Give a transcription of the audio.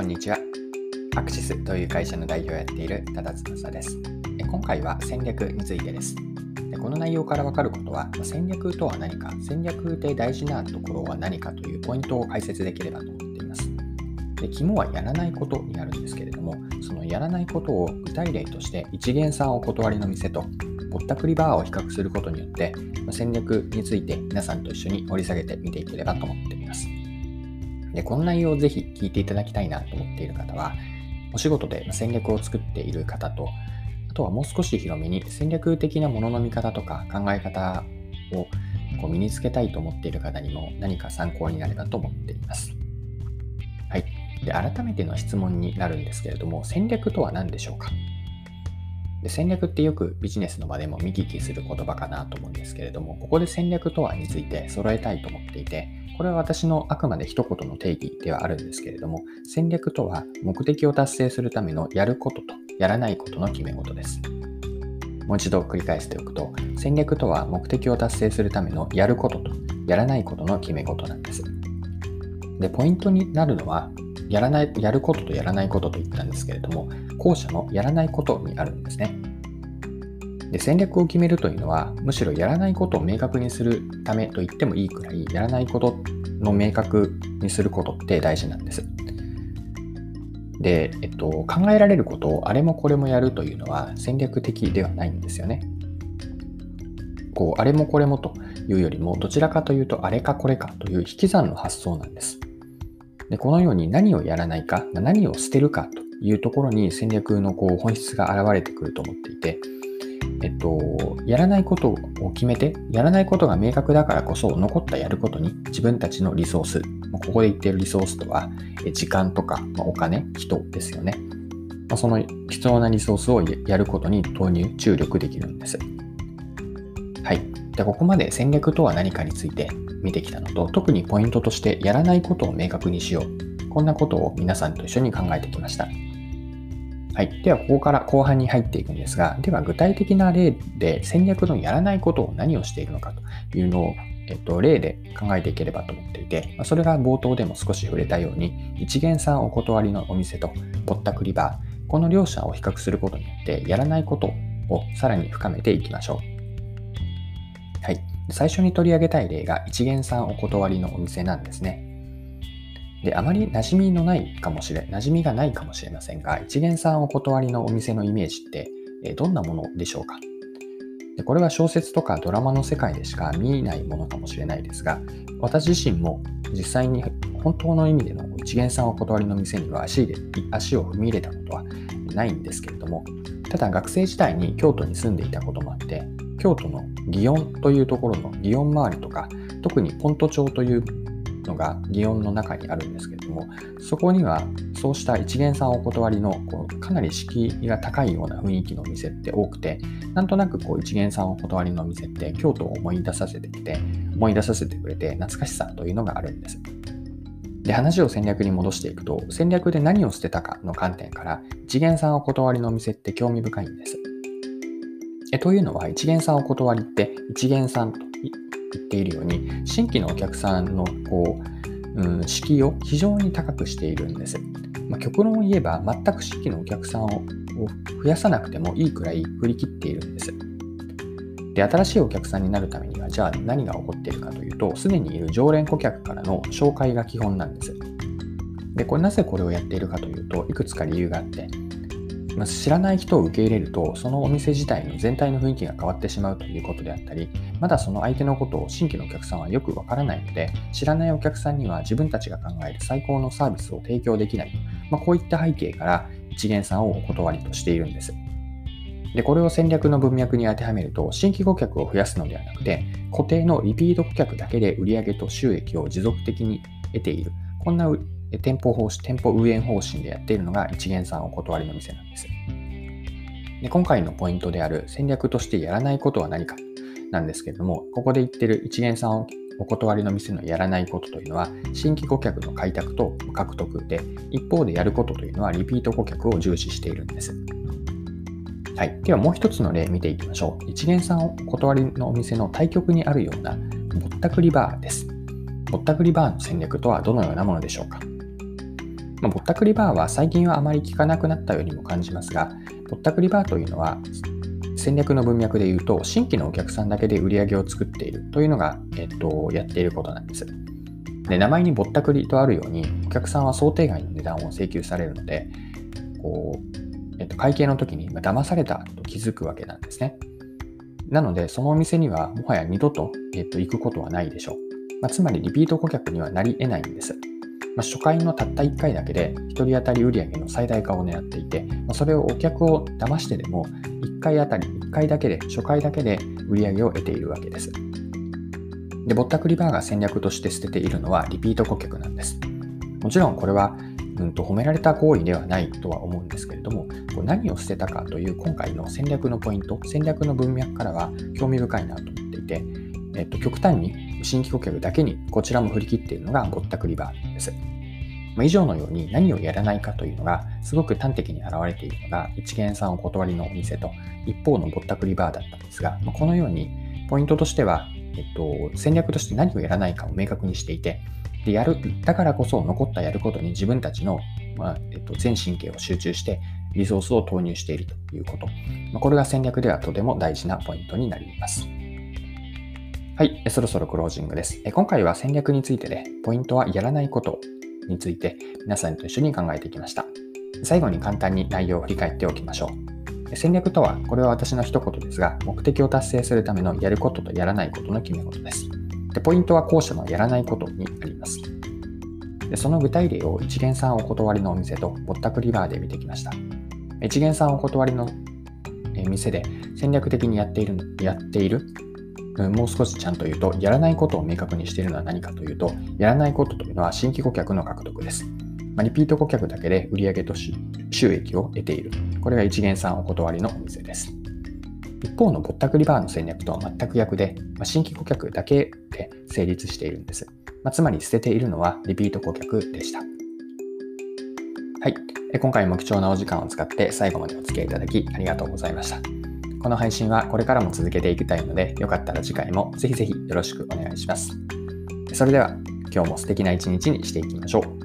こんにちは。アクシスという会社の代表をやっている多田翼です。今回は戦略についてです。この内容からわかることは、戦略とは何か、戦略で大事なところは何かというポイントを解説できればと思っています。で肝はやらないことになるんですけれども、そのやらないことを具体例として一元さんお断りの店とぼったくりバーを比較することによって戦略について皆さんと一緒に掘り下げてみていければと思っています。で、この内容をぜひ聞いていただきたいなと思っている方は、お仕事で戦略を作っている方と、あとはもう少し広めに戦略的なものの見方とか考え方をこう身につけたいと思っている方にも何か参考になればと思っています。はい。で、改めての質問になるんですけれども、戦略とは何でしょうか？で戦略ってよくビジネスの場でも見聞きする言葉かなと思うんですけれども、ここで戦略とはについて揃えたいと思っていて、これは私のあくまで一言の定義ではあるんですけれども、戦略とは目的を達成するためのやることとやらないことの決め事です。もう一度繰り返しておくと、戦略とは目的を達成するためのやることとやらないことの決め事なんです。で、ポイントになるのは、やらない、やることとやらないことと言ったんですけれども、後者のやらないことにあるんですね。で戦略を決めるというのはむしろやらないことを明確にするためと言ってもいいくらいやらないことの明確にすることって大事なんです。で、えっと、考えられることをあれもこれもやるというのは戦略的ではないんですよね。こうあれもこれもというよりもどちらかというとあれかこれかという引き算の発想なんです。でこのように何をやらないか何を捨てるかというところに戦略のこう本質が現れてくると思っていてえっと、やらないことを決めて、やらないことが明確だからこそ、残ったやることに自分たちのリソース、ここで言っているリソースとは、時間とかお金、人ですよね。その必要なリソースをやることに投入、注力できるんです。はい。で、ここまで戦略とは何かについて見てきたのと、特にポイントとしてやらないことを明確にしよう。こんなことを皆さんと一緒に考えてきました。はい。では、ここから後半に入っていくんですが、では具体的な例で戦略のやらないことを何をしているのかというのを、えっと、例で考えていければと思っていて、それが冒頭でも少し触れたように、一元さんお断りのお店とぼったくりバー、この両者を比較することによって、やらないことをさらに深めていきましょう。最初に取り上げたい例が一元さんお断りのお店なんですね。で、あまり馴染みのないかもしれ、馴染みがないかもしれませんが、一元さんお断りのお店のイメージって、えどんなものでしょうか？でこれは小説とかドラマの世界でしか見えないものかもしれないですが、私自身も実際に本当の意味での一元さんお断りの店には足で足を踏み入れたことはないんですけれども、ただ学生時代に京都に住んでいたこともあって、京都の祇園というところの祇園周りとか、特にポント町というのが祇園の中にあるんですけれども、そこにはそうした一元さんお断りのこうかなり敷居が高いような雰囲気の店って多くて、なんとなくこう一元さんお断りの店って京都を思い出させてきて、思い出させてくれて懐かしさというのがあるんです。で、話を戦略に戻していくと、戦略で何を捨てたかの観点から、一元さんお断りの店って興味深いんです。えというのは、一元さんお断りって一元さんと言っているように、新規のお客さんのこう、うん、敷居を非常に高くしているんです。まあ、極論を言えば、全く新規のお客さんを増やさなくてもいいくらい振り切っているんです。で、新しいお客さんになるためには、じゃあ何が起こっているかというと、すでにいる常連顧客からの紹介が基本なんです。で、これなぜこれをやっているかというと、いくつか理由があって、ま知らない人を受け入れると、そのお店自体の全体の雰囲気が変わってしまうということであったり、まだその相手のことを新規のお客さんはよくわからないので、知らないお客さんには自分たちが考える最高のサービスを提供できない。まあ、こういった背景から一元さんをお断りとしているんです。で、これを戦略の文脈に当てはめると、新規顧客を増やすのではなくて、固定のリピート顧客だけで売上と収益を持続的に得ている。こんな店舗方針、店舗運営方針でやっているのが一元さんお断りの店なんです。で今回のポイントである戦略としてやらないことは何かなんですけれども、ここで言ってる一元さんお断りの店のやらないことというのは、新規顧客の開拓と獲得で、一方でやることというのはリピート顧客を重視しているんです。はい。ではもう一つの例見ていきましょう。一元さんお断りのお店の対極にあるようなぼったくりバーです。ぼったくりバーの戦略とはどのようなものでしょうかまあ、ぼったくりバーは最近はあまり聞かなくなったようにも感じますが、ぼったくりバーというのは戦略の文脈で言うと、新規のお客さんだけで売り上げを作っているというのが、えっと、やっていることなんです。で名前にぼったくりとあるように、お客さんは想定外の値段を請求されるので、こうえっと、会計の時に騙されたと気づくわけなんですね。なので、そのお店にはもはや二度と、えっと、行くことはないでしょう。まあ、つまりリピート顧客にはなり得ないんです。まあ、初回のたった1回だけで1人当たり売上の最大化を狙っていて、ま、それをお客を騙してでも1回あたり1回だけで初回だけで売上を得ているわけです。で、ぼったくりバーが戦略として捨てているのはリピート顧客なんです。もちろんこれはうんと褒められた行為ではないとは思うんですけれども、こう何を捨てたかという今回の戦略のポイント、戦略の文脈からは興味深いなと思っていて、えっと、極端に新規顧客だけにこちらも振り切っているのがぼったくりバーです。ま、以上のように何をやらないかというのがすごく端的に現れているのが一元さんお断りのお店と一方のぼったくりバーだったんですが、ま、このようにポイントとしては、えっと、戦略として何をやらないかを明確にしていてでやるだからこそ残ったやることに自分たちの、まあえっと、全神経を集中してリソースを投入しているということ。ま、これが戦略ではとても大事なポイントになります。はい、そろそろクロージングです。今回は戦略についてで、ポイントはやらないことについて皆さんと一緒に考えていきました。最後に簡単に内容を振り返っておきましょう。戦略とは、これは私の一言ですが、目的を達成するためのやることとやらないことの決め事です。でポイントは後者のやらないことにあります。でその具体例を一元さんお断りのお店とぼったくりバーで見てきました。一元さんお断りの店で戦略的にやっているやっているもう少しちゃんと言うと、やらないことを明確にしているのは何かというと、やらないことというのは新規顧客の獲得です。まあ、リピート顧客だけで売上と収益を得ている。これが一元さんお断りのお店です。一方のぼったくりバーの戦略とは全く逆で、まあ、新規顧客だけで成立しているんです。まあ、つまり捨てているのはリピート顧客でした。はい。今回も貴重なお時間を使って最後までお付き合いいただきありがとうございました。この配信はこれからも続けていきたいので、よかったら次回もぜひぜひよろしくお願いします。それでは今日も素敵な一日にしていきましょう。